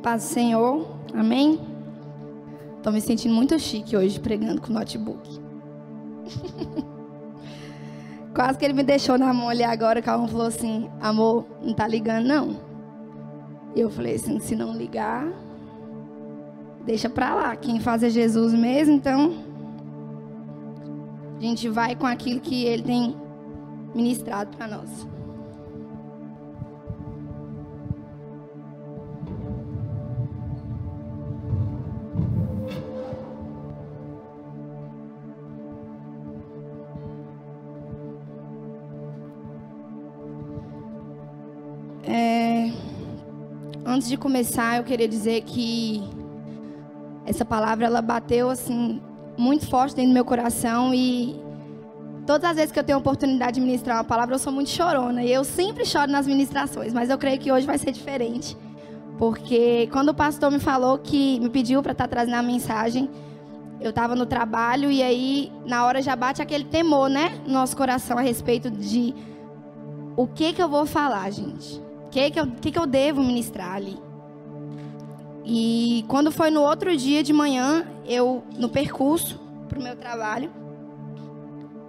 paz do Senhor. Amém? Estou me sentindo muito chique hoje pregando com notebook. Quase que ele me deixou na mão ali agora, que a falou assim, amor, não tá ligando não. E eu falei assim, se não ligar, deixa pra lá. Quem faz é Jesus mesmo, então a gente vai com aquilo que ele tem ministrado para nós. Antes de começar, eu queria dizer que essa palavra ela bateu assim muito forte dentro do meu coração e todas as vezes que eu tenho a oportunidade de ministrar uma palavra, eu sou muito chorona e eu sempre choro nas ministrações, mas eu creio que hoje vai ser diferente. Porque quando o pastor me falou que me pediu para estar tá trazendo a mensagem, eu estava no trabalho e aí na hora já bate aquele temor, né, no nosso coração a respeito de o que que eu vou falar, gente? Que, que, eu, que, que eu devo ministrar ali? E quando foi no outro dia de manhã, eu, no percurso para o meu trabalho,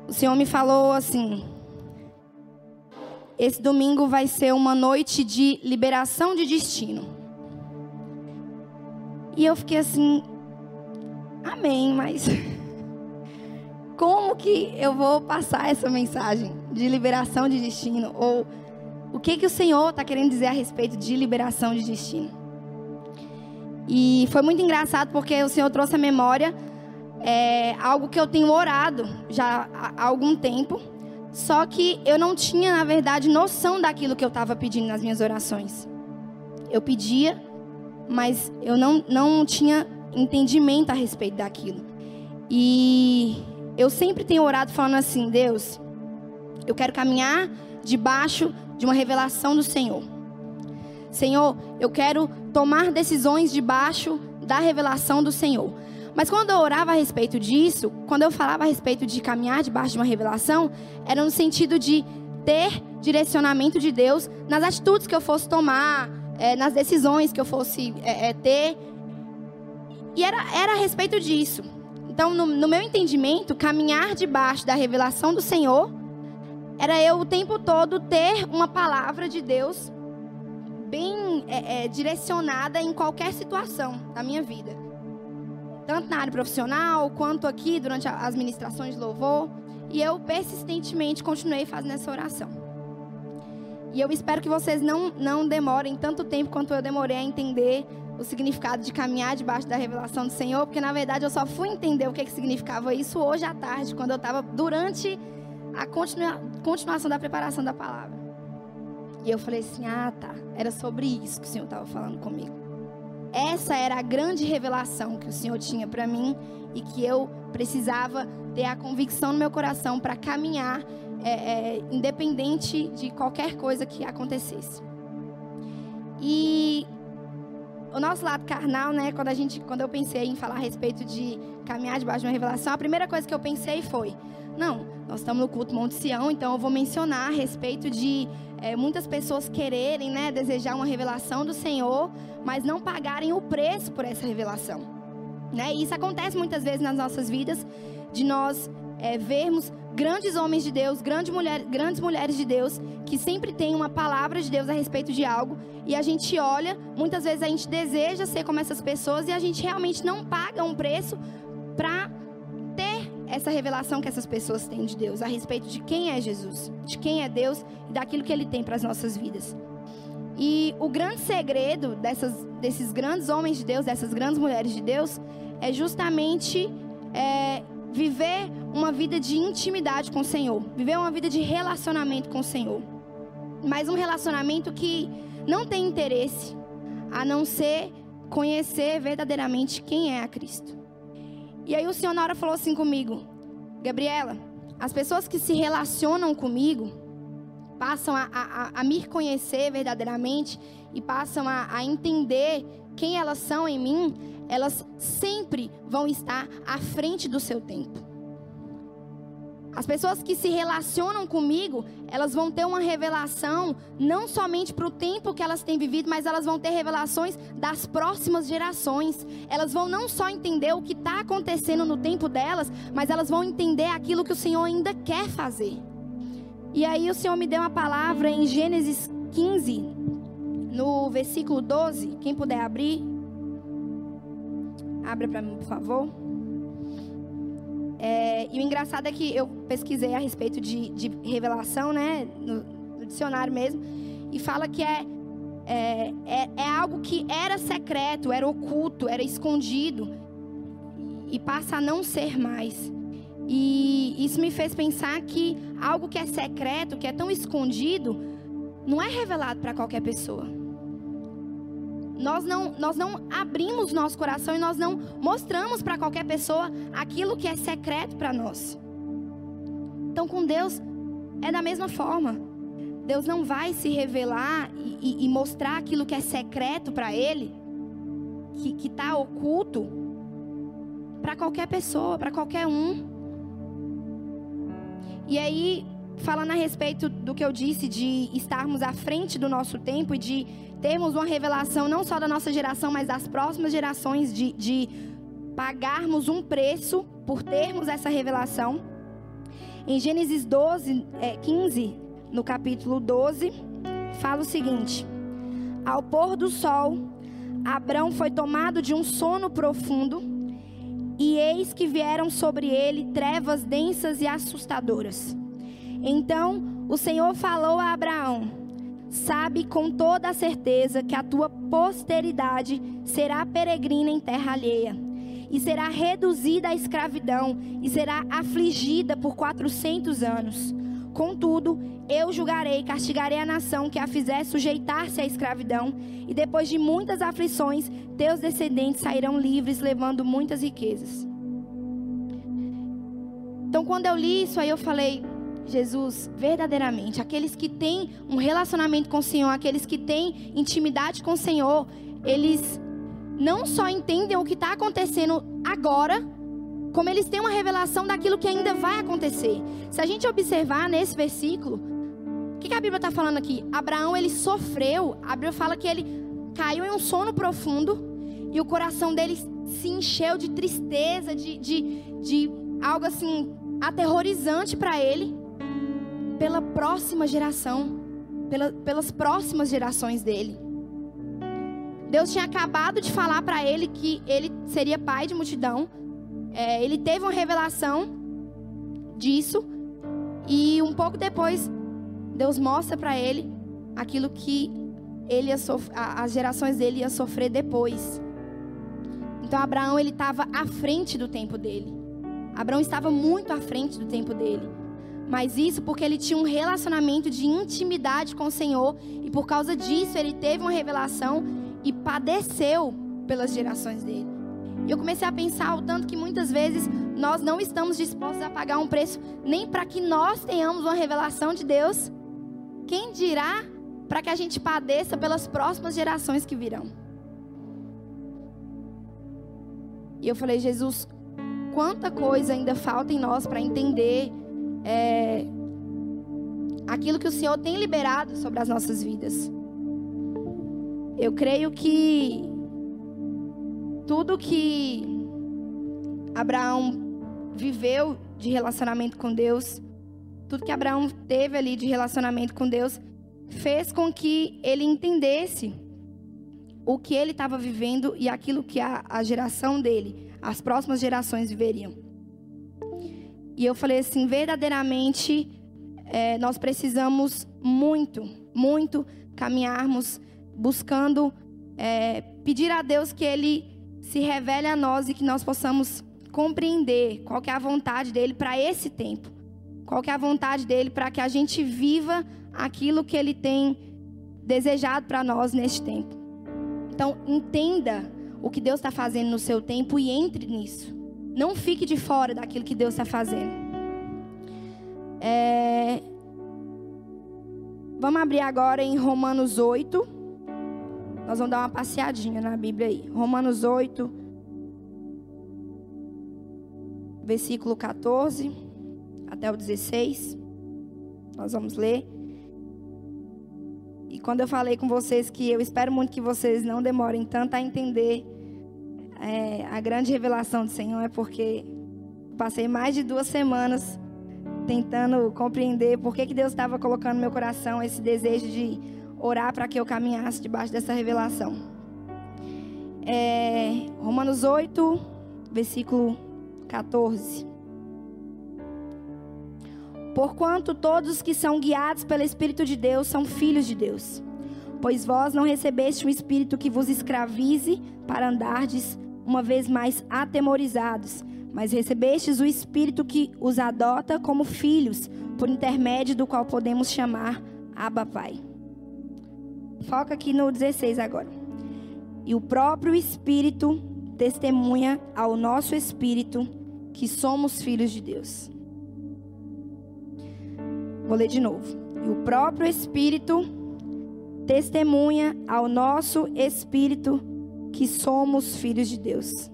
o Senhor me falou assim: esse domingo vai ser uma noite de liberação de destino. E eu fiquei assim, amém, mas como que eu vou passar essa mensagem de liberação de destino? Ou o que, que o Senhor está querendo dizer a respeito de liberação de destino. E foi muito engraçado porque o Senhor trouxe à memória é, algo que eu tenho orado já há algum tempo, só que eu não tinha, na verdade, noção daquilo que eu estava pedindo nas minhas orações. Eu pedia, mas eu não, não tinha entendimento a respeito daquilo. E eu sempre tenho orado falando assim: Deus, eu quero caminhar debaixo de uma revelação do Senhor. Senhor, eu quero tomar decisões debaixo da revelação do Senhor. Mas quando eu orava a respeito disso, quando eu falava a respeito de caminhar debaixo de uma revelação, era no sentido de ter direcionamento de Deus nas atitudes que eu fosse tomar, é, nas decisões que eu fosse é, é, ter. E era, era a respeito disso. Então, no, no meu entendimento, caminhar debaixo da revelação do Senhor era eu o tempo todo ter uma palavra de Deus bem é, é, direcionada em qualquer situação da minha vida. Tanto na área profissional, quanto aqui durante as ministrações de louvor. E eu persistentemente continuei fazendo essa oração. E eu espero que vocês não, não demorem tanto tempo quanto eu demorei a entender o significado de caminhar debaixo da revelação do Senhor, porque na verdade eu só fui entender o que, que significava isso hoje à tarde, quando eu estava durante a continua, continuação da preparação da palavra. E eu falei assim: ah, tá. Era sobre isso que o Senhor estava falando comigo. Essa era a grande revelação que o Senhor tinha para mim e que eu precisava ter a convicção no meu coração para caminhar, é, é, independente de qualquer coisa que acontecesse. E o nosso lado carnal, né? Quando a gente, quando eu pensei em falar a respeito de caminhar debaixo de uma revelação, a primeira coisa que eu pensei foi: não, nós estamos no culto Monte Sião, então eu vou mencionar a respeito de é, muitas pessoas quererem, né, desejar uma revelação do Senhor, mas não pagarem o preço por essa revelação. Né? E isso acontece muitas vezes nas nossas vidas, de nós é, vermos grandes homens de Deus, grandes, mulher, grandes mulheres de Deus, que sempre têm uma palavra de Deus a respeito de algo, e a gente olha, muitas vezes a gente deseja ser como essas pessoas, e a gente realmente não paga um preço para essa revelação que essas pessoas têm de Deus a respeito de quem é Jesus, de quem é Deus e daquilo que Ele tem para as nossas vidas. E o grande segredo dessas, desses grandes homens de Deus, dessas grandes mulheres de Deus, é justamente é, viver uma vida de intimidade com o Senhor, viver uma vida de relacionamento com o Senhor. Mas um relacionamento que não tem interesse a não ser conhecer verdadeiramente quem é a Cristo. E aí o Senhor na hora falou assim comigo: Gabriela, as pessoas que se relacionam comigo passam a, a, a me conhecer verdadeiramente e passam a, a entender quem elas são em mim, elas sempre vão estar à frente do seu tempo. As pessoas que se relacionam comigo, elas vão ter uma revelação não somente para o tempo que elas têm vivido, mas elas vão ter revelações das próximas gerações. Elas vão não só entender o que está acontecendo no tempo delas, mas elas vão entender aquilo que o Senhor ainda quer fazer. E aí o Senhor me deu uma palavra em Gênesis 15, no versículo 12. Quem puder abrir, abra para mim, por favor. É, e o engraçado é que eu pesquisei a respeito de, de revelação, né, no, no, dicionário mesmo, e fala que é, é, é, é, algo que era secreto, era oculto, era escondido, e passa a não ser mais. E isso me fez pensar que algo que é secreto, que é tão escondido, não é revelado para qualquer pessoa nós não, nós não abrimos nosso coração e nós não mostramos para qualquer pessoa aquilo que é secreto para nós. Então, com Deus, é da mesma forma. Deus não vai se revelar e, e, e mostrar aquilo que é secreto para Ele, que está oculto, para qualquer pessoa, para qualquer um. E aí, falando a respeito do que eu disse de estarmos à frente do nosso tempo e de termos uma revelação não só da nossa geração, mas das próximas gerações, de, de pagarmos um preço por termos essa revelação. Em Gênesis 12, é, 15, no capítulo 12, fala o seguinte: Ao pôr do sol, Abrão foi tomado de um sono profundo, e eis que vieram sobre ele trevas densas e assustadoras. Então o Senhor falou a Abraão: Sabe com toda a certeza que a tua posteridade será peregrina em terra alheia, e será reduzida à escravidão, e será afligida por quatrocentos anos. Contudo, eu julgarei e castigarei a nação que a fizer sujeitar-se à escravidão, e depois de muitas aflições, teus descendentes sairão livres, levando muitas riquezas. Então, quando eu li isso, aí eu falei: Jesus, verdadeiramente, aqueles que têm um relacionamento com o Senhor, aqueles que têm intimidade com o Senhor, eles não só entendem o que está acontecendo agora, como eles têm uma revelação daquilo que ainda vai acontecer. Se a gente observar nesse versículo, o que, que a Bíblia está falando aqui? Abraão, ele sofreu, a Bíblia fala que ele caiu em um sono profundo e o coração dele se encheu de tristeza, de, de, de algo assim aterrorizante para ele pela próxima geração, pela, pelas próximas gerações dele. Deus tinha acabado de falar para ele que ele seria pai de multidão. É, ele teve uma revelação disso. E um pouco depois, Deus mostra para ele aquilo que ele ia as gerações dele iam sofrer depois. Então Abraão ele estava à frente do tempo dele. Abraão estava muito à frente do tempo dele. Mas isso porque ele tinha um relacionamento de intimidade com o Senhor e por causa disso ele teve uma revelação e padeceu pelas gerações dele. E eu comecei a pensar o tanto que muitas vezes nós não estamos dispostos a pagar um preço nem para que nós tenhamos uma revelação de Deus. Quem dirá para que a gente padeça pelas próximas gerações que virão? E eu falei, Jesus, quanta coisa ainda falta em nós para entender é, aquilo que o Senhor tem liberado sobre as nossas vidas. Eu creio que tudo que Abraão viveu de relacionamento com Deus, tudo que Abraão teve ali de relacionamento com Deus, fez com que ele entendesse o que ele estava vivendo e aquilo que a, a geração dele, as próximas gerações viveriam. E eu falei assim: verdadeiramente, é, nós precisamos muito, muito caminharmos buscando é, pedir a Deus que Ele se revele a nós e que nós possamos compreender qual é a vontade dele para esse tempo. Qual é a vontade dele para que a gente viva aquilo que ele tem desejado para nós neste tempo. Então, entenda o que Deus está fazendo no seu tempo e entre nisso. Não fique de fora daquilo que Deus está fazendo. É... Vamos abrir agora em Romanos 8. Nós vamos dar uma passeadinha na Bíblia aí. Romanos 8, versículo 14 até o 16. Nós vamos ler. E quando eu falei com vocês que eu espero muito que vocês não demorem tanto a entender é, a grande revelação do Senhor, é porque passei mais de duas semanas tentando compreender por que, que Deus estava colocando no meu coração esse desejo de orar para que eu caminhasse debaixo dessa revelação. É, Romanos 8, versículo 14. Porquanto todos que são guiados pelo Espírito de Deus são filhos de Deus. Pois vós não recebeste um espírito que vos escravize para andardes uma vez mais atemorizados, mas recebestes o espírito que os adota como filhos, por intermédio do qual podemos chamar Abba Pai. Foca aqui no 16 agora. E o próprio Espírito testemunha ao nosso espírito que somos filhos de Deus. Vou ler de novo. E o próprio Espírito testemunha ao nosso espírito que somos filhos de Deus.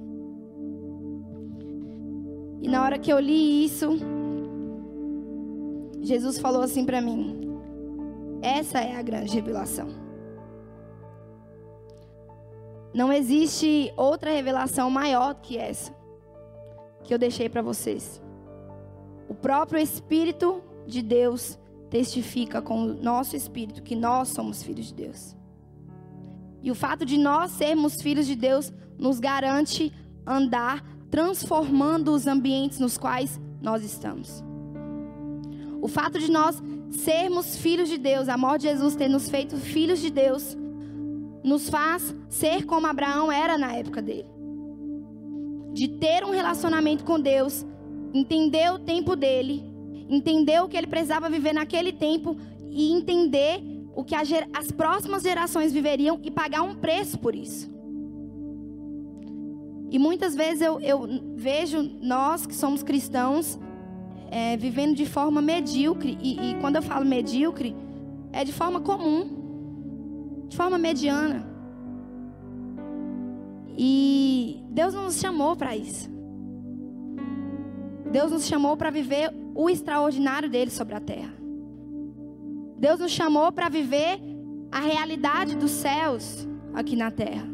E na hora que eu li isso, Jesus falou assim para mim: essa é a grande revelação. Não existe outra revelação maior que essa que eu deixei para vocês. O próprio Espírito de Deus testifica com o nosso espírito que nós somos filhos de Deus. E o fato de nós sermos filhos de Deus nos garante andar transformando os ambientes nos quais nós estamos. O fato de nós sermos filhos de Deus, a morte de Jesus ter nos feito filhos de Deus, nos faz ser como Abraão era na época dele. De ter um relacionamento com Deus, entender o tempo dele, entender o que ele precisava viver naquele tempo e entender o que as próximas gerações viveriam e pagar um preço por isso. E muitas vezes eu, eu vejo nós que somos cristãos é, vivendo de forma medíocre. E, e quando eu falo medíocre, é de forma comum, de forma mediana. E Deus nos chamou para isso. Deus nos chamou para viver o extraordinário dele sobre a terra. Deus nos chamou para viver a realidade dos céus aqui na terra.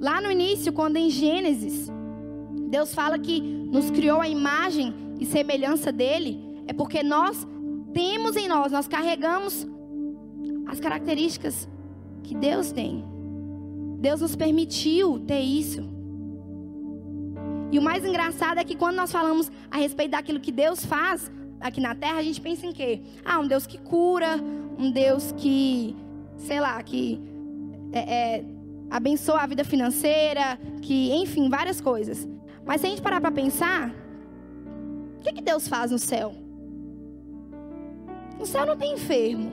Lá no início, quando em Gênesis, Deus fala que nos criou a imagem e semelhança dele, é porque nós temos em nós, nós carregamos as características que Deus tem. Deus nos permitiu ter isso. E o mais engraçado é que quando nós falamos a respeito daquilo que Deus faz, aqui na terra, a gente pensa em quê? Ah, um Deus que cura, um Deus que, sei lá, que é, é, abençoa a vida financeira, que, enfim, várias coisas. Mas se a gente parar para pensar, o que, que Deus faz no céu? No céu não tem enfermo.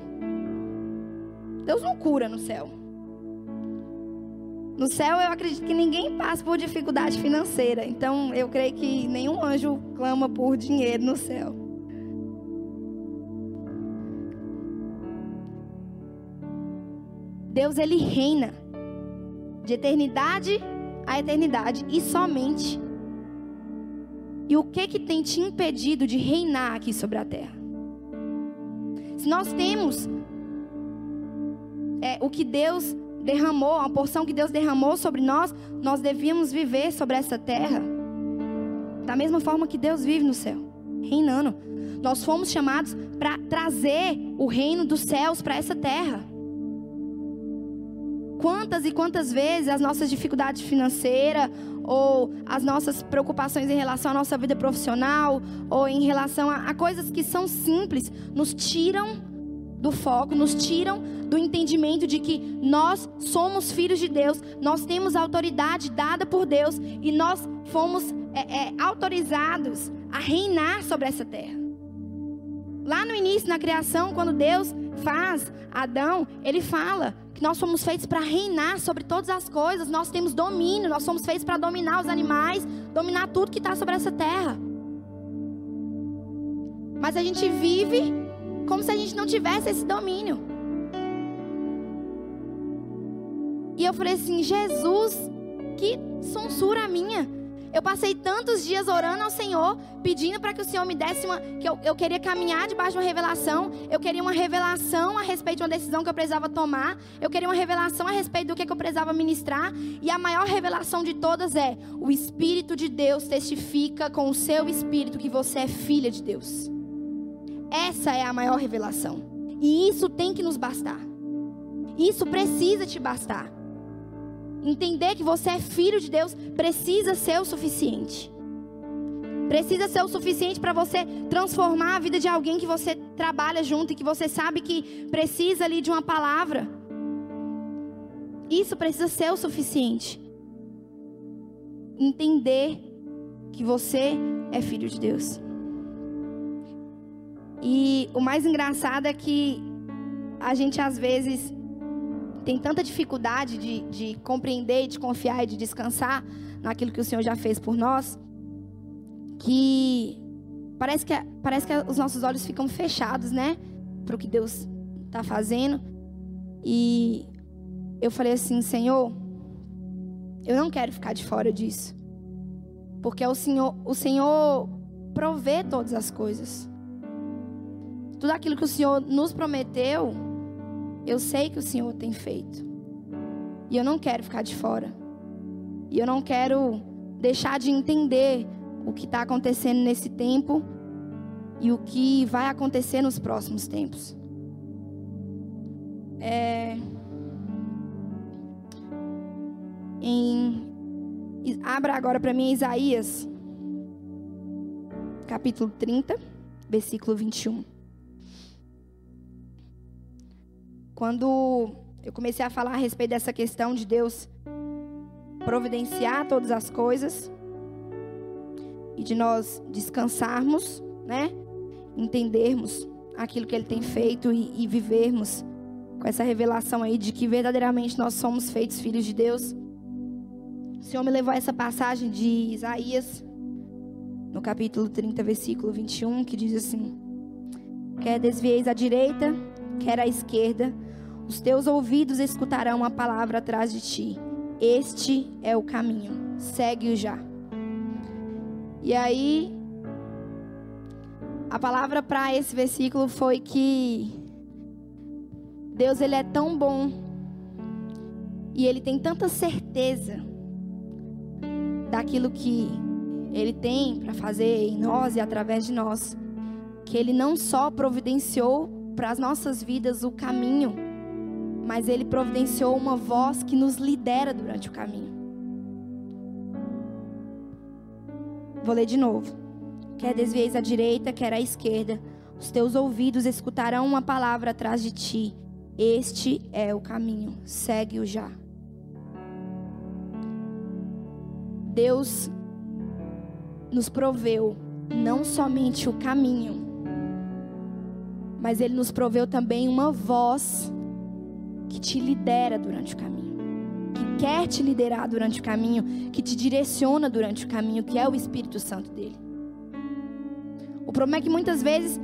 Deus não cura no céu. No céu, eu acredito que ninguém passa por dificuldade financeira. Então, eu creio que nenhum anjo clama por dinheiro no céu. Deus ele reina de eternidade a eternidade e somente. E o que que tem te impedido de reinar aqui sobre a terra? Se nós temos é, o que Deus derramou, a porção que Deus derramou sobre nós, nós devíamos viver sobre essa terra da mesma forma que Deus vive no céu, reinando. Nós fomos chamados para trazer o reino dos céus para essa terra. Quantas e quantas vezes as nossas dificuldades financeiras ou as nossas preocupações em relação à nossa vida profissional ou em relação a, a coisas que são simples nos tiram do foco, nos tiram do entendimento de que nós somos filhos de Deus, nós temos autoridade dada por Deus e nós fomos é, é, autorizados a reinar sobre essa terra. Lá no início, na criação, quando Deus faz Adão, ele fala que nós fomos feitos para reinar sobre todas as coisas, nós temos domínio, nós somos feitos para dominar os animais, dominar tudo que está sobre essa terra. Mas a gente vive como se a gente não tivesse esse domínio. E eu falei assim: Jesus, que censura minha. Eu passei tantos dias orando ao Senhor, pedindo para que o Senhor me desse uma. que eu, eu queria caminhar debaixo de uma revelação. Eu queria uma revelação a respeito de uma decisão que eu precisava tomar. Eu queria uma revelação a respeito do que, que eu precisava ministrar. E a maior revelação de todas é: o Espírito de Deus testifica com o seu espírito que você é filha de Deus. Essa é a maior revelação. E isso tem que nos bastar. Isso precisa te bastar. Entender que você é filho de Deus precisa ser o suficiente. Precisa ser o suficiente para você transformar a vida de alguém que você trabalha junto e que você sabe que precisa ali de uma palavra. Isso precisa ser o suficiente. Entender que você é filho de Deus. E o mais engraçado é que a gente às vezes tem tanta dificuldade de, de compreender, de confiar e de descansar naquilo que o Senhor já fez por nós, que parece que, parece que os nossos olhos ficam fechados, né? Para o que Deus está fazendo. E eu falei assim, Senhor, eu não quero ficar de fora disso. Porque o Senhor, o Senhor provê todas as coisas. Tudo aquilo que o Senhor nos prometeu, eu sei que o Senhor tem feito. E eu não quero ficar de fora. E eu não quero deixar de entender o que está acontecendo nesse tempo e o que vai acontecer nos próximos tempos. É... Em... Abra agora para mim Isaías, capítulo 30, versículo 21. Quando eu comecei a falar a respeito dessa questão de Deus providenciar todas as coisas e de nós descansarmos, né? Entendermos aquilo que Ele tem feito e, e vivermos com essa revelação aí de que verdadeiramente nós somos feitos filhos de Deus. O Senhor me levou a essa passagem de Isaías, no capítulo 30, versículo 21, que diz assim: Quer desvieis à direita, quer à esquerda, os teus ouvidos escutarão a palavra atrás de ti. Este é o caminho. Segue-o já. E aí, a palavra para esse versículo foi que Deus ele é tão bom e ele tem tanta certeza daquilo que ele tem para fazer em nós e através de nós, que ele não só providenciou para as nossas vidas o caminho, mas Ele providenciou uma voz que nos lidera durante o caminho. Vou ler de novo. Quer desvieis à direita, quer à esquerda, os teus ouvidos escutarão uma palavra atrás de ti. Este é o caminho, segue-o já. Deus nos proveu não somente o caminho, mas Ele nos proveu também uma voz que te lidera durante o caminho, que quer te liderar durante o caminho, que te direciona durante o caminho, que é o Espírito Santo dele. O problema é que muitas vezes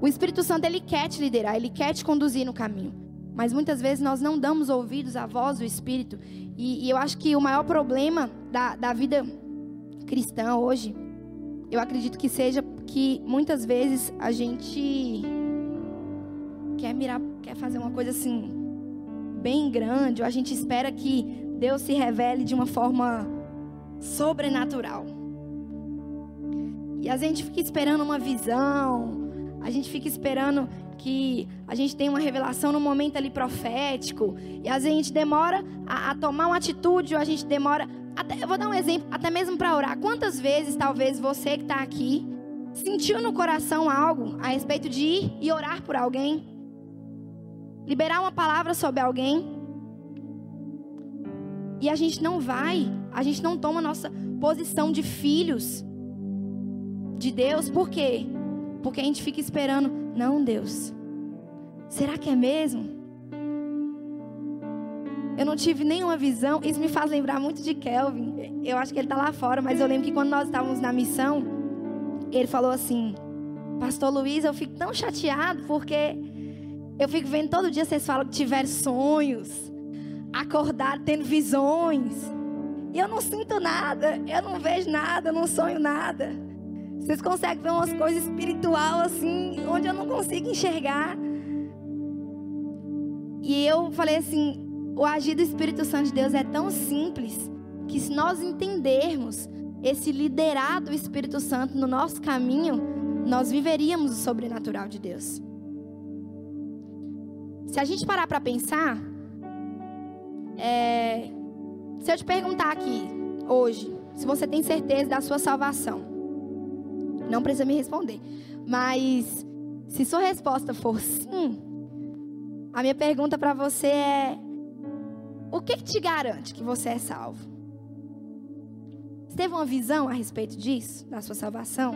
o Espírito Santo ele quer te liderar, ele quer te conduzir no caminho. Mas muitas vezes nós não damos ouvidos à voz do Espírito. E, e eu acho que o maior problema da, da vida cristã hoje, eu acredito que seja que muitas vezes a gente quer mirar, quer fazer uma coisa assim bem grande, ou a gente espera que Deus se revele de uma forma sobrenatural. E a gente fica esperando uma visão, a gente fica esperando que a gente tenha uma revelação no momento ali profético, e a gente demora a, a tomar uma atitude, ou a gente demora. Até, eu vou dar um exemplo, até mesmo para orar. Quantas vezes, talvez você que está aqui, sentiu no coração algo a respeito de ir e orar por alguém? Liberar uma palavra sobre alguém. E a gente não vai, a gente não toma nossa posição de filhos de Deus, por quê? Porque a gente fica esperando, não, Deus. Será que é mesmo? Eu não tive nenhuma visão. Isso me faz lembrar muito de Kelvin. Eu acho que ele está lá fora, mas eu lembro que quando nós estávamos na missão, ele falou assim: Pastor Luiz, eu fico tão chateado porque eu fico vendo todo dia vocês falam que tiveram sonhos, acordar tendo visões. E eu não sinto nada, eu não vejo nada, eu não sonho nada. Vocês conseguem ver umas coisas espiritual assim, onde eu não consigo enxergar. E eu falei assim: o agir do Espírito Santo de Deus é tão simples que se nós entendermos esse liderar do Espírito Santo no nosso caminho, nós viveríamos o sobrenatural de Deus. Se a gente parar para pensar, é, se eu te perguntar aqui hoje, se você tem certeza da sua salvação, não precisa me responder, mas se sua resposta for sim, a minha pergunta para você é: o que, que te garante que você é salvo? Você teve uma visão a respeito disso, da sua salvação?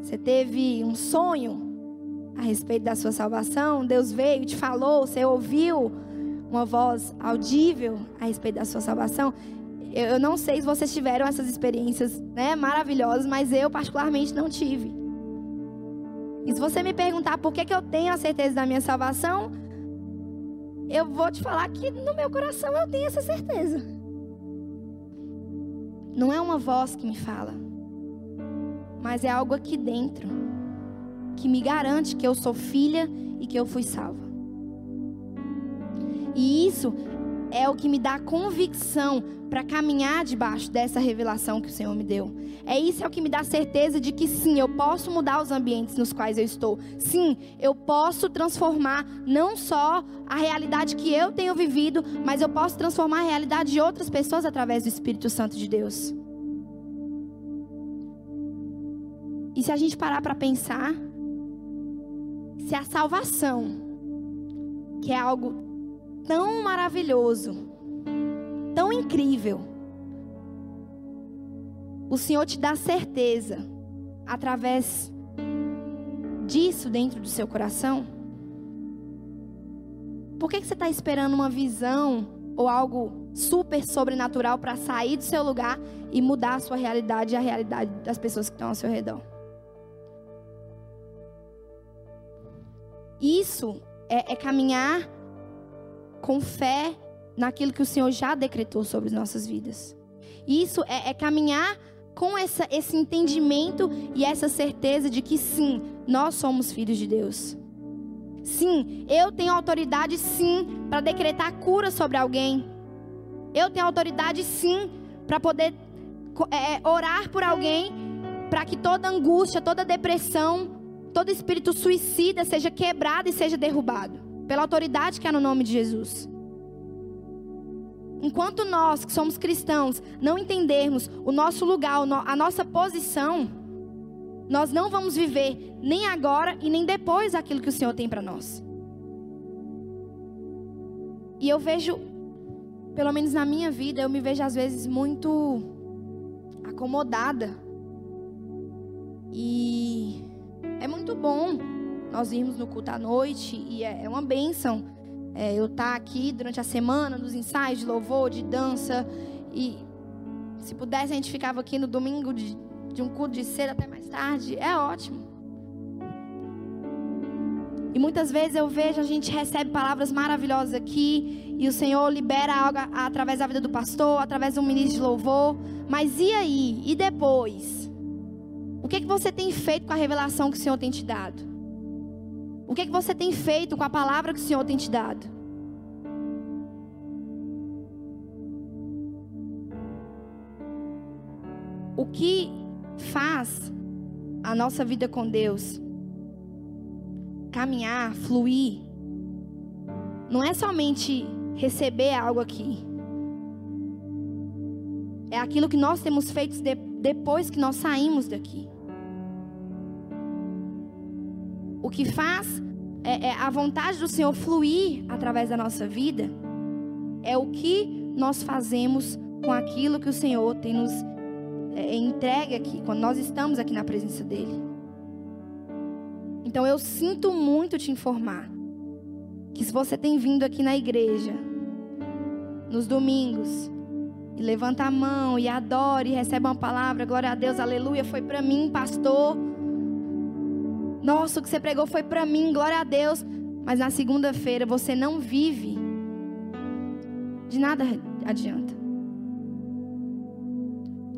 Você teve um sonho a respeito da sua salvação? Deus veio, te falou, você ouviu uma voz audível a respeito da sua salvação? Eu não sei se vocês tiveram essas experiências né, maravilhosas, mas eu particularmente não tive. E se você me perguntar por que, que eu tenho a certeza da minha salvação, eu vou te falar que no meu coração eu tenho essa certeza. Não é uma voz que me fala, mas é algo aqui dentro que me garante que eu sou filha e que eu fui salva. E isso é o que me dá convicção para caminhar debaixo dessa revelação que o Senhor me deu. É isso é o que me dá certeza de que sim, eu posso mudar os ambientes nos quais eu estou. Sim, eu posso transformar não só a realidade que eu tenho vivido, mas eu posso transformar a realidade de outras pessoas através do Espírito Santo de Deus. E se a gente parar para pensar, se a salvação, que é algo tão maravilhoso, tão incrível. O Senhor te dá certeza através disso dentro do seu coração. Por que, que você está esperando uma visão ou algo super sobrenatural para sair do seu lugar e mudar a sua realidade e a realidade das pessoas que estão ao seu redor? Isso é, é caminhar com fé naquilo que o Senhor já decretou sobre as nossas vidas. Isso é, é caminhar com essa, esse entendimento e essa certeza de que sim, nós somos filhos de Deus. Sim, eu tenho autoridade sim para decretar cura sobre alguém. Eu tenho autoridade sim para poder é, orar por alguém para que toda angústia, toda depressão, todo espírito suicida seja quebrado e seja derrubado pela autoridade que é no nome de Jesus. Enquanto nós, que somos cristãos, não entendermos o nosso lugar, a nossa posição, nós não vamos viver nem agora e nem depois aquilo que o Senhor tem para nós. E eu vejo, pelo menos na minha vida, eu me vejo às vezes muito acomodada. E é muito bom nós irmos no culto à noite e é, é uma bênção é, eu estar tá aqui durante a semana, nos ensaios de louvor, de dança. E se pudesse, a gente ficava aqui no domingo de, de um culto de cedo até mais tarde. É ótimo. E muitas vezes eu vejo, a gente recebe palavras maravilhosas aqui, e o Senhor libera algo através da vida do pastor, através do ministro de louvor. Mas e aí? E depois? O que, que você tem feito com a revelação que o Senhor tem te dado? O que, é que você tem feito com a palavra que o Senhor tem te dado? O que faz a nossa vida com Deus caminhar, fluir, não é somente receber algo aqui. É aquilo que nós temos feito depois que nós saímos daqui. O que faz é, é a vontade do Senhor fluir através da nossa vida é o que nós fazemos com aquilo que o Senhor tem nos é, entregue aqui, quando nós estamos aqui na presença dEle. Então eu sinto muito te informar que se você tem vindo aqui na igreja, nos domingos, e levanta a mão e adora e recebe uma palavra, glória a Deus, aleluia, foi para mim, pastor. Nossa, o que você pregou foi para mim, glória a Deus. Mas na segunda-feira você não vive. De nada adianta.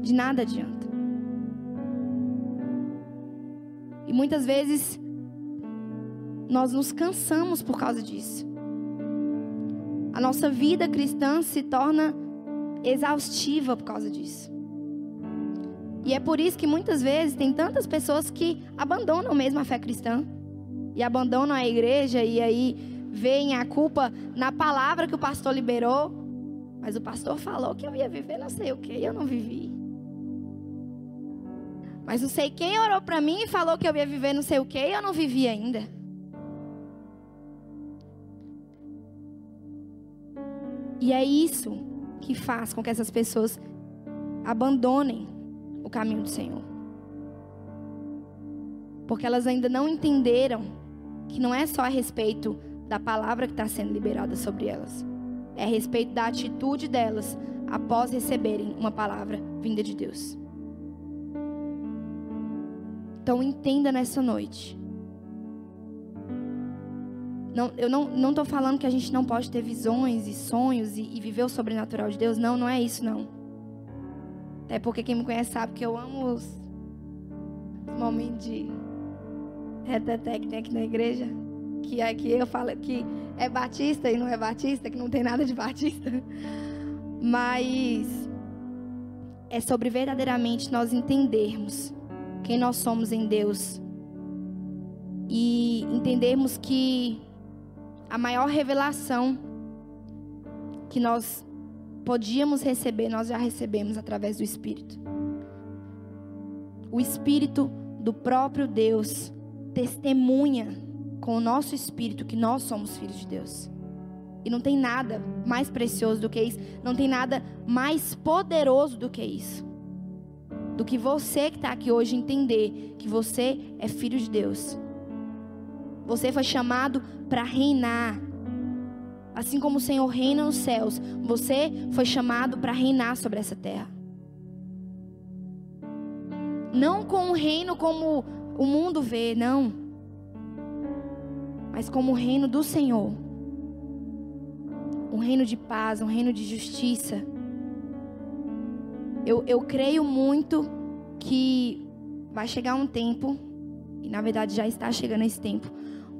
de nada adianta. E muitas vezes nós nos cansamos por causa disso. A nossa vida cristã se torna exaustiva por causa disso. E é por isso que muitas vezes tem tantas pessoas que abandonam mesmo a fé cristã e abandonam a igreja e aí veem a culpa na palavra que o pastor liberou, mas o pastor falou que eu ia viver não sei o que, eu não vivi. Mas não sei quem orou para mim e falou que eu ia viver não sei o que, eu não vivi ainda. E é isso que faz com que essas pessoas abandonem o caminho do Senhor. Porque elas ainda não entenderam que não é só a respeito da palavra que está sendo liberada sobre elas, é a respeito da atitude delas após receberem uma palavra vinda de Deus. Então entenda nessa noite não, eu não estou falando que a gente não pode ter visões e sonhos e, e, viver o sobrenatural de Deus. Não, não é isso, não. Até porque quem me conhece sabe que eu amo os, os momentos de reteté que tem aqui na igreja. Que aqui eu falo que é batista e não é batista, que não tem nada de batista. Mas é sobre verdadeiramente nós entendermos quem nós somos em Deus e entendermos que a maior revelação que nós podíamos receber, nós já recebemos através do Espírito. O Espírito do próprio Deus testemunha com o nosso espírito que nós somos filhos de Deus. E não tem nada mais precioso do que isso, não tem nada mais poderoso do que isso. Do que você que está aqui hoje entender que você é filho de Deus você foi chamado para reinar. Assim como o Senhor reina nos céus, você foi chamado para reinar sobre essa terra. Não com o reino como o mundo vê, não. Mas como o reino do Senhor. Um reino de paz, um reino de justiça. Eu, eu creio muito que vai chegar um tempo, e na verdade já está chegando esse tempo,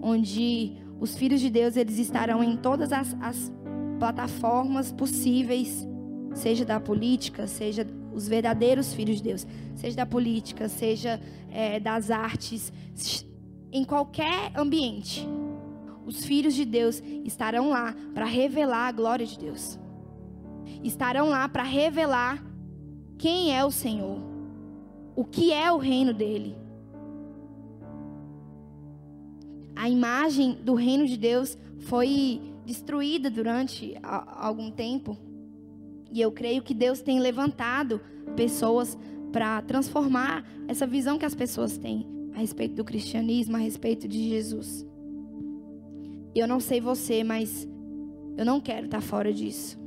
onde os filhos de Deus eles estarão em todas as, as plataformas possíveis, seja da política, seja os verdadeiros filhos de Deus, seja da política, seja é, das artes, em qualquer ambiente, os filhos de Deus estarão lá para revelar a glória de Deus, estarão lá para revelar quem é o Senhor, o que é o reino dele. A imagem do reino de Deus foi destruída durante algum tempo. E eu creio que Deus tem levantado pessoas para transformar essa visão que as pessoas têm a respeito do cristianismo, a respeito de Jesus. Eu não sei você, mas eu não quero estar fora disso.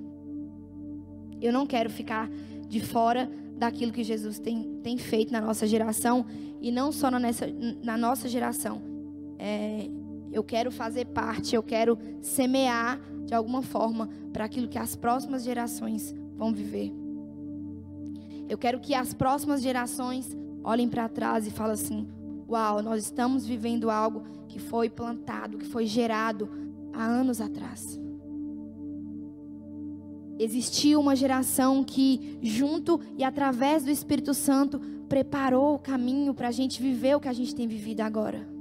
Eu não quero ficar de fora daquilo que Jesus tem, tem feito na nossa geração e não só na, nessa, na nossa geração, é, eu quero fazer parte, eu quero semear de alguma forma para aquilo que as próximas gerações vão viver. Eu quero que as próximas gerações olhem para trás e falem assim: Uau, nós estamos vivendo algo que foi plantado, que foi gerado há anos atrás. Existiu uma geração que, junto e através do Espírito Santo, preparou o caminho para a gente viver o que a gente tem vivido agora.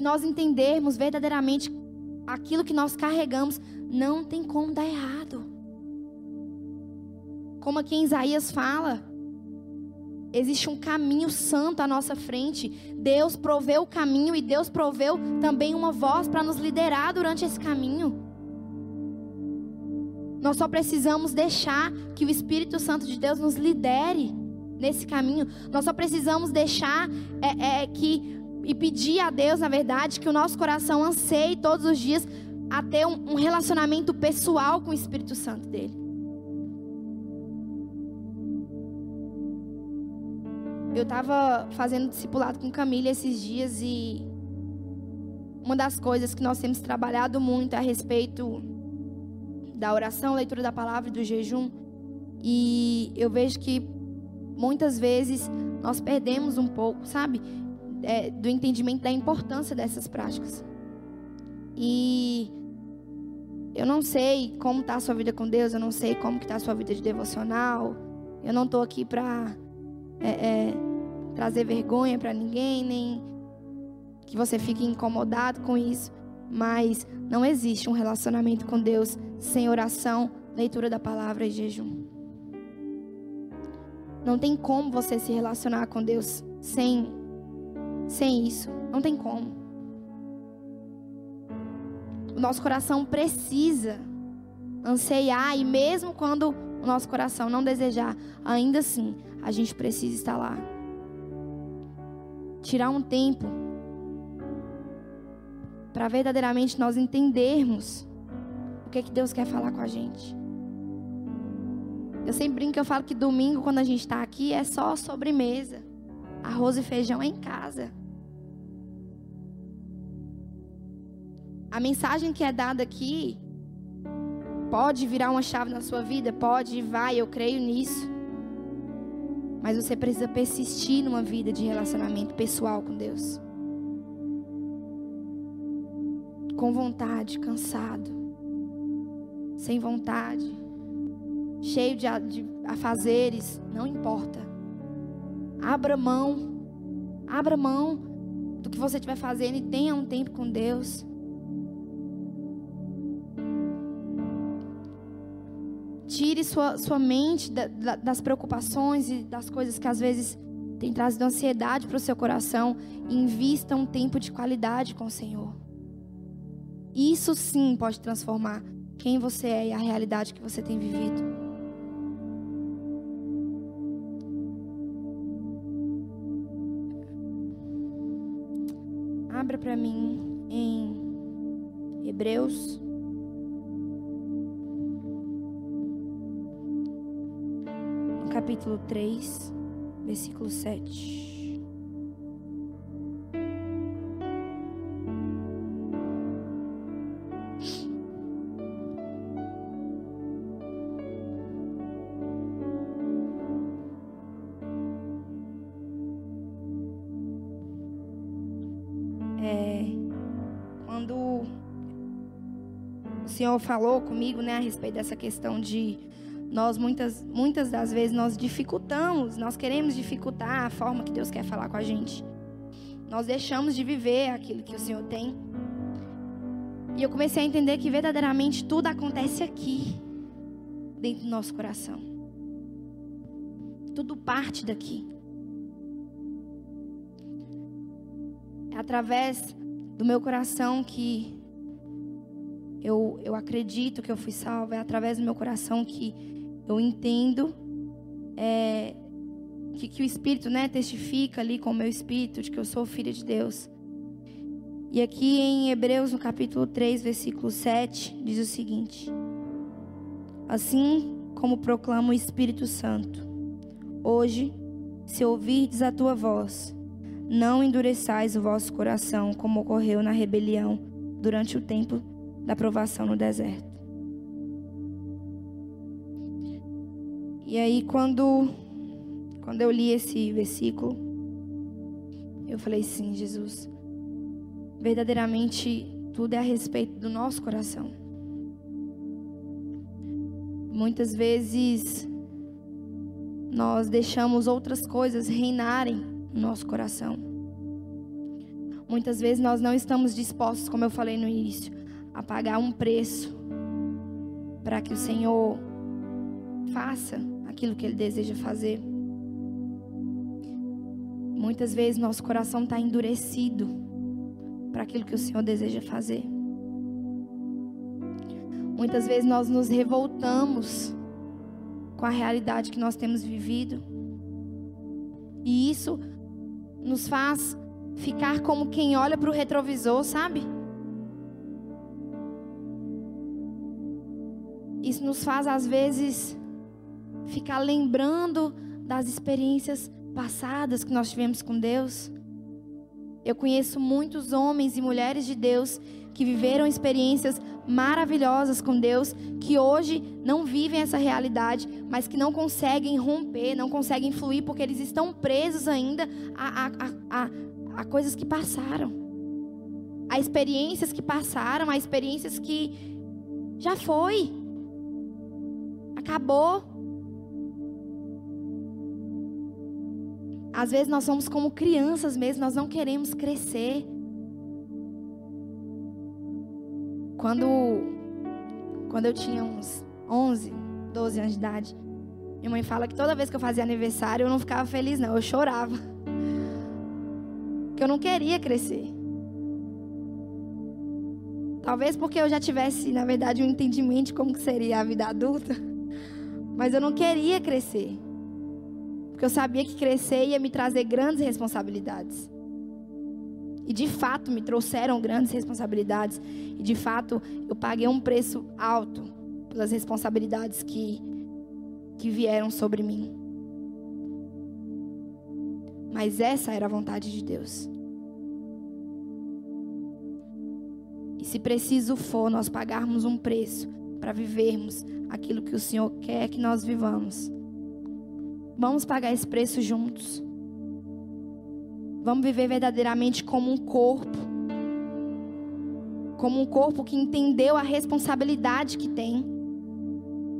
Se nós entendermos verdadeiramente aquilo que nós carregamos, não tem como dar errado. Como aqui em Isaías fala, existe um caminho santo à nossa frente. Deus proveu o caminho e Deus proveu também uma voz para nos liderar durante esse caminho. Nós só precisamos deixar que o Espírito Santo de Deus nos lidere nesse caminho. Nós só precisamos deixar é, é, que e pedir a Deus, na verdade, que o nosso coração anseie todos os dias a ter um, um relacionamento pessoal com o Espírito Santo dele. Eu estava fazendo discipulado com Camila esses dias e uma das coisas que nós temos trabalhado muito a respeito da oração, leitura da palavra e do jejum. E eu vejo que muitas vezes nós perdemos um pouco, sabe? É, do entendimento da importância dessas práticas. E eu não sei como está a sua vida com Deus, eu não sei como está a sua vida de devocional. Eu não estou aqui para é, é, trazer vergonha para ninguém, nem que você fique incomodado com isso. Mas não existe um relacionamento com Deus sem oração, leitura da palavra e jejum. Não tem como você se relacionar com Deus sem, sem isso. Não tem como. O nosso coração precisa anseiar, e mesmo quando o nosso coração não desejar, ainda assim, a gente precisa estar lá. Tirar um tempo para verdadeiramente nós entendermos o que é que Deus quer falar com a gente. Eu sempre brinco, eu falo que domingo, quando a gente está aqui, é só sobremesa. Arroz e feijão é em casa. A mensagem que é dada aqui pode virar uma chave na sua vida, pode, vai, eu creio nisso. Mas você precisa persistir numa vida de relacionamento pessoal com Deus. Com vontade, cansado, sem vontade cheio de, de afazeres, não importa. Abra mão, abra mão do que você estiver fazendo e tenha um tempo com Deus. Tire sua, sua mente da, da, das preocupações e das coisas que às vezes têm trazido ansiedade para o seu coração e invista um tempo de qualidade com o Senhor. Isso sim pode transformar quem você é e a realidade que você tem vivido. abra para mim em Hebreus. Capítulo 3, versículo 7. Senhor falou comigo, né, a respeito dessa questão de nós muitas muitas das vezes nós dificultamos, nós queremos dificultar a forma que Deus quer falar com a gente. Nós deixamos de viver aquilo que o Senhor tem. E eu comecei a entender que verdadeiramente tudo acontece aqui, dentro do nosso coração. Tudo parte daqui. É através do meu coração que eu, eu acredito que eu fui salva, é através do meu coração que eu entendo é, que, que o Espírito né, testifica ali com o meu espírito de que eu sou filha de Deus. E aqui em Hebreus, no capítulo 3, versículo 7, diz o seguinte: Assim como proclama o Espírito Santo, hoje, se ouvirdes a tua voz, não endureçais o vosso coração, como ocorreu na rebelião durante o tempo da provação no deserto. E aí quando quando eu li esse versículo, eu falei sim, Jesus. Verdadeiramente tudo é a respeito do nosso coração. Muitas vezes nós deixamos outras coisas reinarem no nosso coração. Muitas vezes nós não estamos dispostos, como eu falei no início, a pagar um preço para que o Senhor faça aquilo que Ele deseja fazer. Muitas vezes nosso coração está endurecido para aquilo que o Senhor deseja fazer. Muitas vezes nós nos revoltamos com a realidade que nós temos vivido. E isso nos faz ficar como quem olha para o retrovisor, sabe? Isso nos faz, às vezes, ficar lembrando das experiências passadas que nós tivemos com Deus. Eu conheço muitos homens e mulheres de Deus que viveram experiências maravilhosas com Deus, que hoje não vivem essa realidade, mas que não conseguem romper, não conseguem fluir, porque eles estão presos ainda a, a, a, a coisas que passaram, a experiências que passaram, a experiências que já foi, acabou. Às vezes nós somos como crianças mesmo, nós não queremos crescer. Quando, quando eu tinha uns 11, 12 anos de idade, minha mãe fala que toda vez que eu fazia aniversário eu não ficava feliz, não, eu chorava. Porque eu não queria crescer. Talvez porque eu já tivesse, na verdade, um entendimento de como seria a vida adulta. Mas eu não queria crescer. Porque eu sabia que crescer ia me trazer grandes responsabilidades. E de fato me trouxeram grandes responsabilidades. E de fato eu paguei um preço alto pelas responsabilidades que, que vieram sobre mim. Mas essa era a vontade de Deus. E se preciso for, nós pagarmos um preço para vivermos aquilo que o Senhor quer que nós vivamos. Vamos pagar esse preço juntos. Vamos viver verdadeiramente como um corpo. Como um corpo que entendeu a responsabilidade que tem.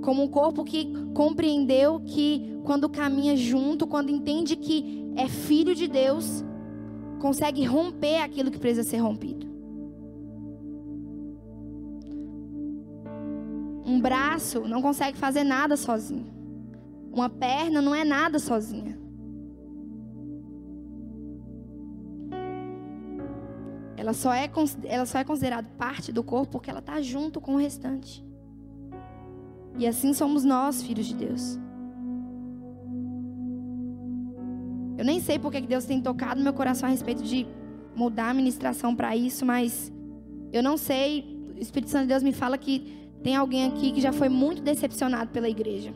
Como um corpo que compreendeu que quando caminha junto, quando entende que é filho de Deus, consegue romper aquilo que precisa ser rompido. Um braço não consegue fazer nada sozinho. Uma perna não é nada sozinha. Ela só é, ela só é considerada parte do corpo porque ela está junto com o restante. E assim somos nós, filhos de Deus. Eu nem sei porque que Deus tem tocado meu coração a respeito de mudar a ministração para isso, mas eu não sei. O Espírito Santo de Deus me fala que tem alguém aqui que já foi muito decepcionado pela igreja.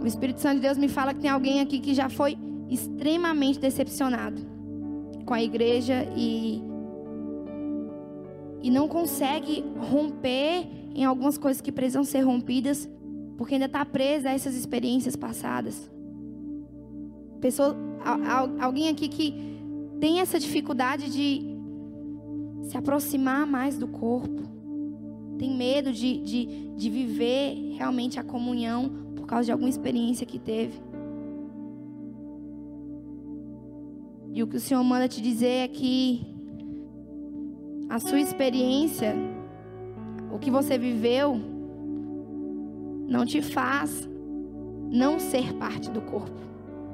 O Espírito Santo de Deus me fala que tem alguém aqui que já foi extremamente decepcionado com a igreja e e não consegue romper em algumas coisas que precisam ser rompidas, porque ainda está presa a essas experiências passadas. Pessoa, alguém aqui que tem essa dificuldade de se aproximar mais do corpo, tem medo de, de, de viver realmente a comunhão por causa de alguma experiência que teve. E o que o Senhor manda te dizer é que a sua experiência, o que você viveu, não te faz não ser parte do corpo.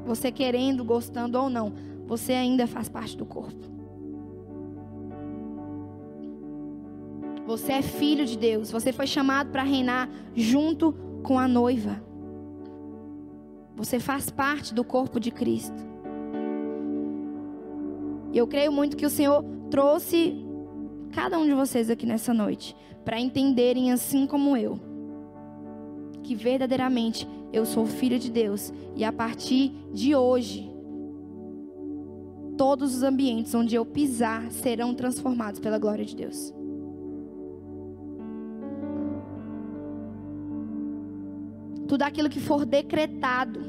Você querendo, gostando ou não, você ainda faz parte do corpo. Você é filho de Deus. Você foi chamado para reinar junto com a noiva. Você faz parte do corpo de Cristo. E eu creio muito que o Senhor trouxe cada um de vocês aqui nessa noite para entenderem, assim como eu, que verdadeiramente eu sou filho de Deus e a partir de hoje, todos os ambientes onde eu pisar serão transformados pela glória de Deus. Tudo aquilo que for decretado,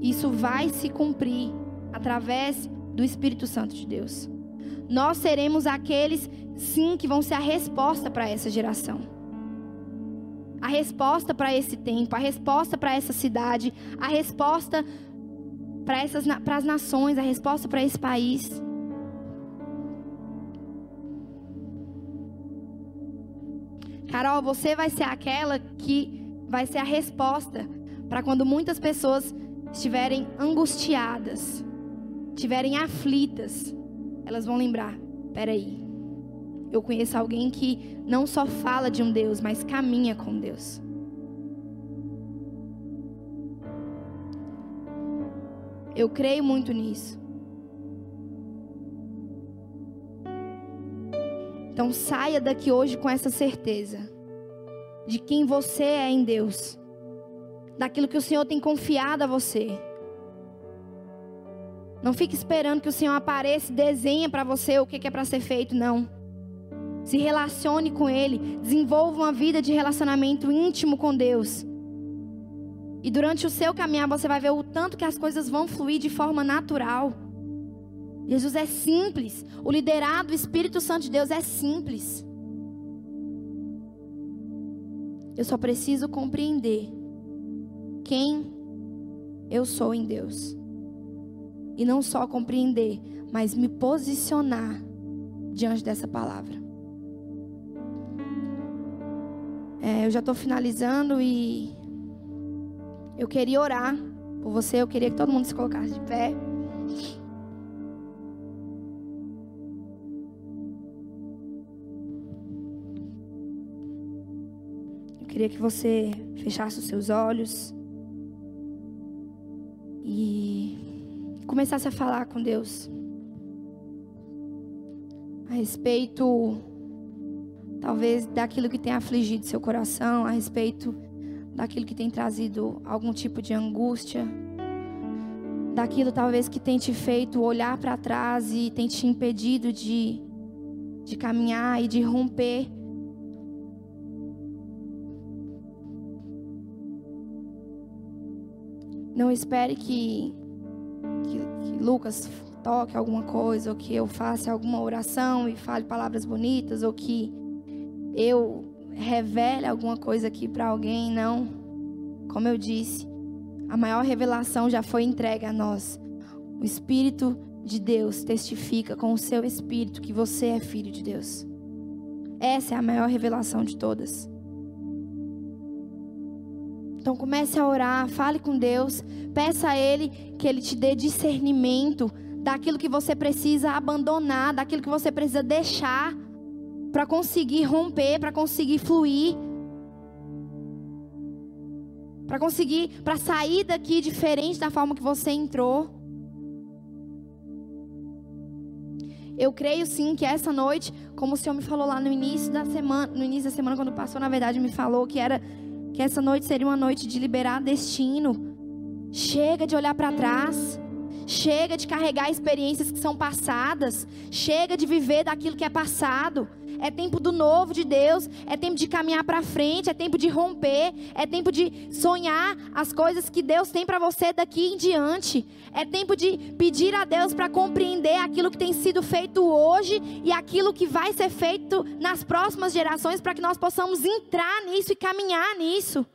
isso vai se cumprir através do Espírito Santo de Deus. Nós seremos aqueles, sim, que vão ser a resposta para essa geração. A resposta para esse tempo, a resposta para essa cidade, a resposta para as nações, a resposta para esse país. Carol, você vai ser aquela que vai ser a resposta para quando muitas pessoas estiverem angustiadas, estiverem aflitas, elas vão lembrar: peraí, eu conheço alguém que não só fala de um Deus, mas caminha com Deus. Eu creio muito nisso. Então saia daqui hoje com essa certeza de quem você é em Deus, daquilo que o Senhor tem confiado a você. Não fique esperando que o Senhor apareça e desenhe para você o que é para ser feito, não. Se relacione com Ele, desenvolva uma vida de relacionamento íntimo com Deus. E durante o seu caminhar você vai ver o tanto que as coisas vão fluir de forma natural. Jesus é simples. O liderado do Espírito Santo de Deus é simples. Eu só preciso compreender quem eu sou em Deus. E não só compreender, mas me posicionar diante dessa palavra. É, eu já estou finalizando e eu queria orar por você. Eu queria que todo mundo se colocasse de pé. Queria que você fechasse os seus olhos e começasse a falar com Deus a respeito talvez daquilo que tem afligido seu coração, a respeito daquilo que tem trazido algum tipo de angústia, daquilo talvez que tem te feito olhar para trás e tem te impedido de, de caminhar e de romper. Não espere que, que, que Lucas toque alguma coisa, ou que eu faça alguma oração e fale palavras bonitas, ou que eu revele alguma coisa aqui para alguém, não. Como eu disse, a maior revelação já foi entregue a nós. O Espírito de Deus testifica com o seu Espírito que você é filho de Deus. Essa é a maior revelação de todas. Então comece a orar, fale com Deus, peça a Ele que Ele te dê discernimento daquilo que você precisa abandonar, daquilo que você precisa deixar para conseguir romper, para conseguir fluir, para conseguir, para sair daqui diferente da forma que você entrou. Eu creio sim que essa noite, como o Senhor me falou lá no início da semana, no início da semana quando passou, na verdade me falou que era que essa noite seria uma noite de liberar destino. Chega de olhar para trás. Chega de carregar experiências que são passadas. Chega de viver daquilo que é passado. É tempo do novo de Deus. É tempo de caminhar para frente. É tempo de romper. É tempo de sonhar as coisas que Deus tem para você daqui em diante. É tempo de pedir a Deus para compreender aquilo que tem sido feito hoje e aquilo que vai ser feito nas próximas gerações para que nós possamos entrar nisso e caminhar nisso.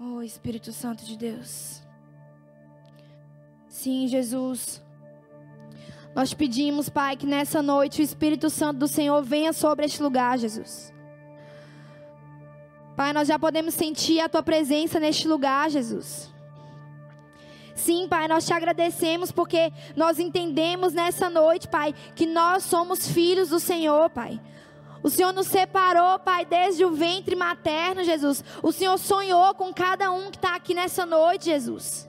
Oh, Espírito Santo de Deus. Sim, Jesus. Nós pedimos, Pai, que nessa noite o Espírito Santo do Senhor venha sobre este lugar, Jesus. Pai, nós já podemos sentir a tua presença neste lugar, Jesus. Sim, Pai, nós te agradecemos porque nós entendemos nessa noite, Pai, que nós somos filhos do Senhor, Pai. O Senhor nos separou, Pai, desde o ventre materno, Jesus. O Senhor sonhou com cada um que está aqui nessa noite, Jesus.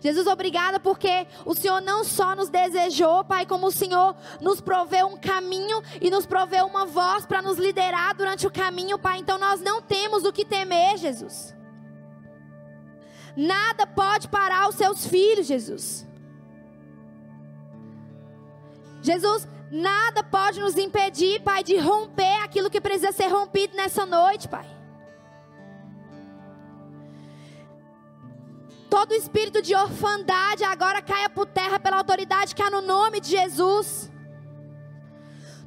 Jesus, obrigada porque o Senhor não só nos desejou, Pai, como o Senhor nos proveu um caminho e nos proveu uma voz para nos liderar durante o caminho, Pai. Então nós não temos o que temer, Jesus. Nada pode parar os seus filhos, Jesus. Jesus, Nada pode nos impedir, Pai, de romper aquilo que precisa ser rompido nessa noite, Pai. Todo espírito de orfandade agora caia por terra pela autoridade que há no nome de Jesus.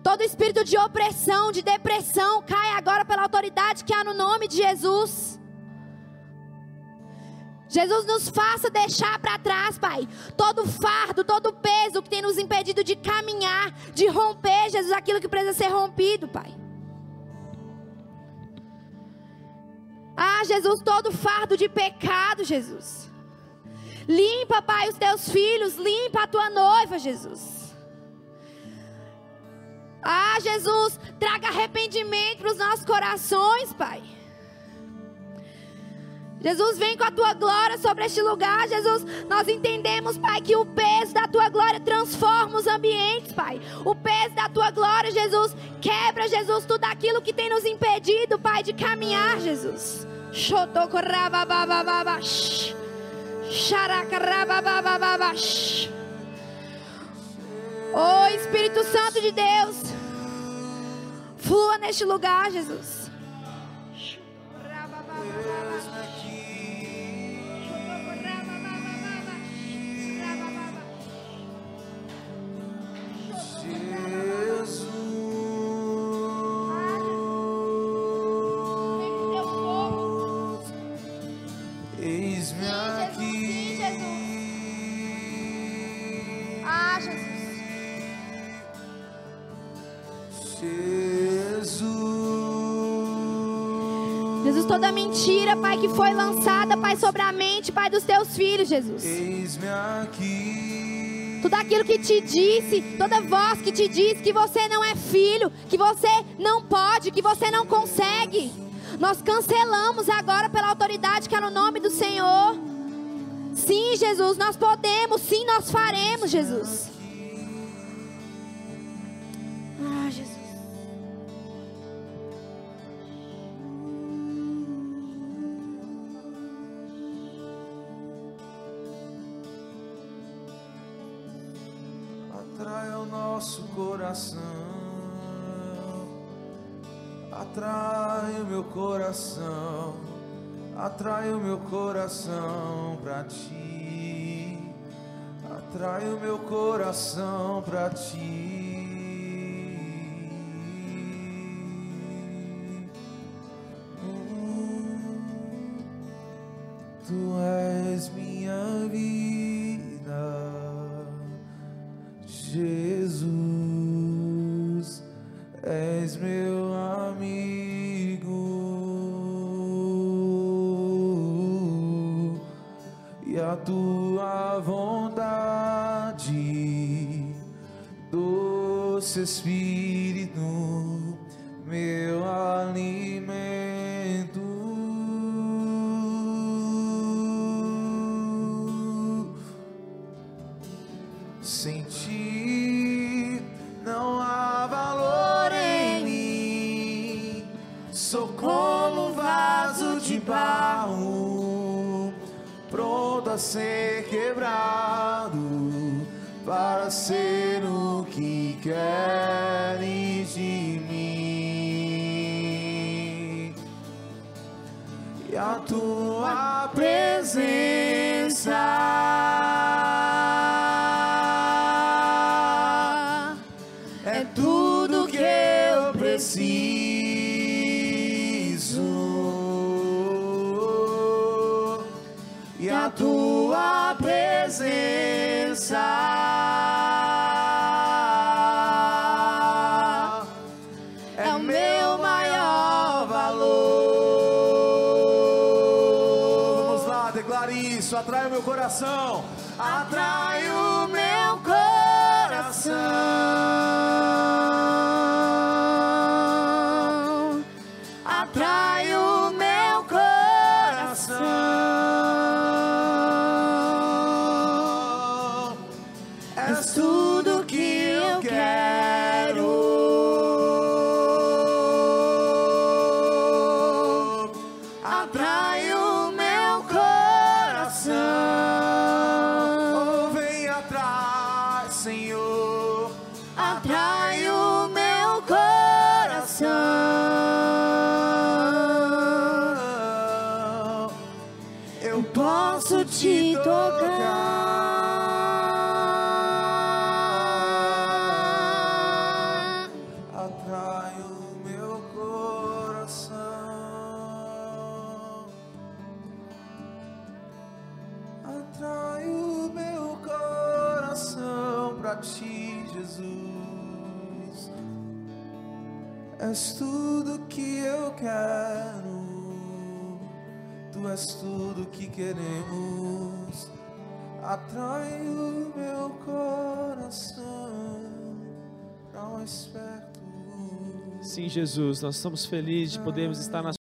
Todo espírito de opressão, de depressão, caia agora pela autoridade que há no nome de Jesus. Jesus nos faça deixar para trás, Pai, todo fardo, todo peso que tem nos impedido de caminhar, de romper, Jesus, aquilo que precisa ser rompido, Pai. Ah, Jesus, todo fardo de pecado, Jesus. Limpa, Pai, os teus filhos, limpa a tua noiva, Jesus. Ah, Jesus, traga arrependimento para os nossos corações, Pai. Jesus, vem com a tua glória sobre este lugar, Jesus. Nós entendemos, Pai, que o peso da tua glória transforma os ambientes, Pai. O peso da tua glória, Jesus, quebra, Jesus, tudo aquilo que tem nos impedido, Pai, de caminhar, Jesus. Oh Espírito Santo de Deus, flua neste lugar, Jesus. Pai, que foi lançada, Pai, sobre a mente, Pai, dos teus filhos, Jesus. Tudo aquilo que te disse, toda voz que te disse que você não é filho, que você não pode, que você não consegue. Nós cancelamos agora pela autoridade que é no nome do Senhor. Sim, Jesus, nós podemos, sim, nós faremos, Jesus. Coração para ti. Doce Espírito, isso. Atrai o meu coração. Atrai o meu coração. Jesus, nós estamos felizes de podermos estar na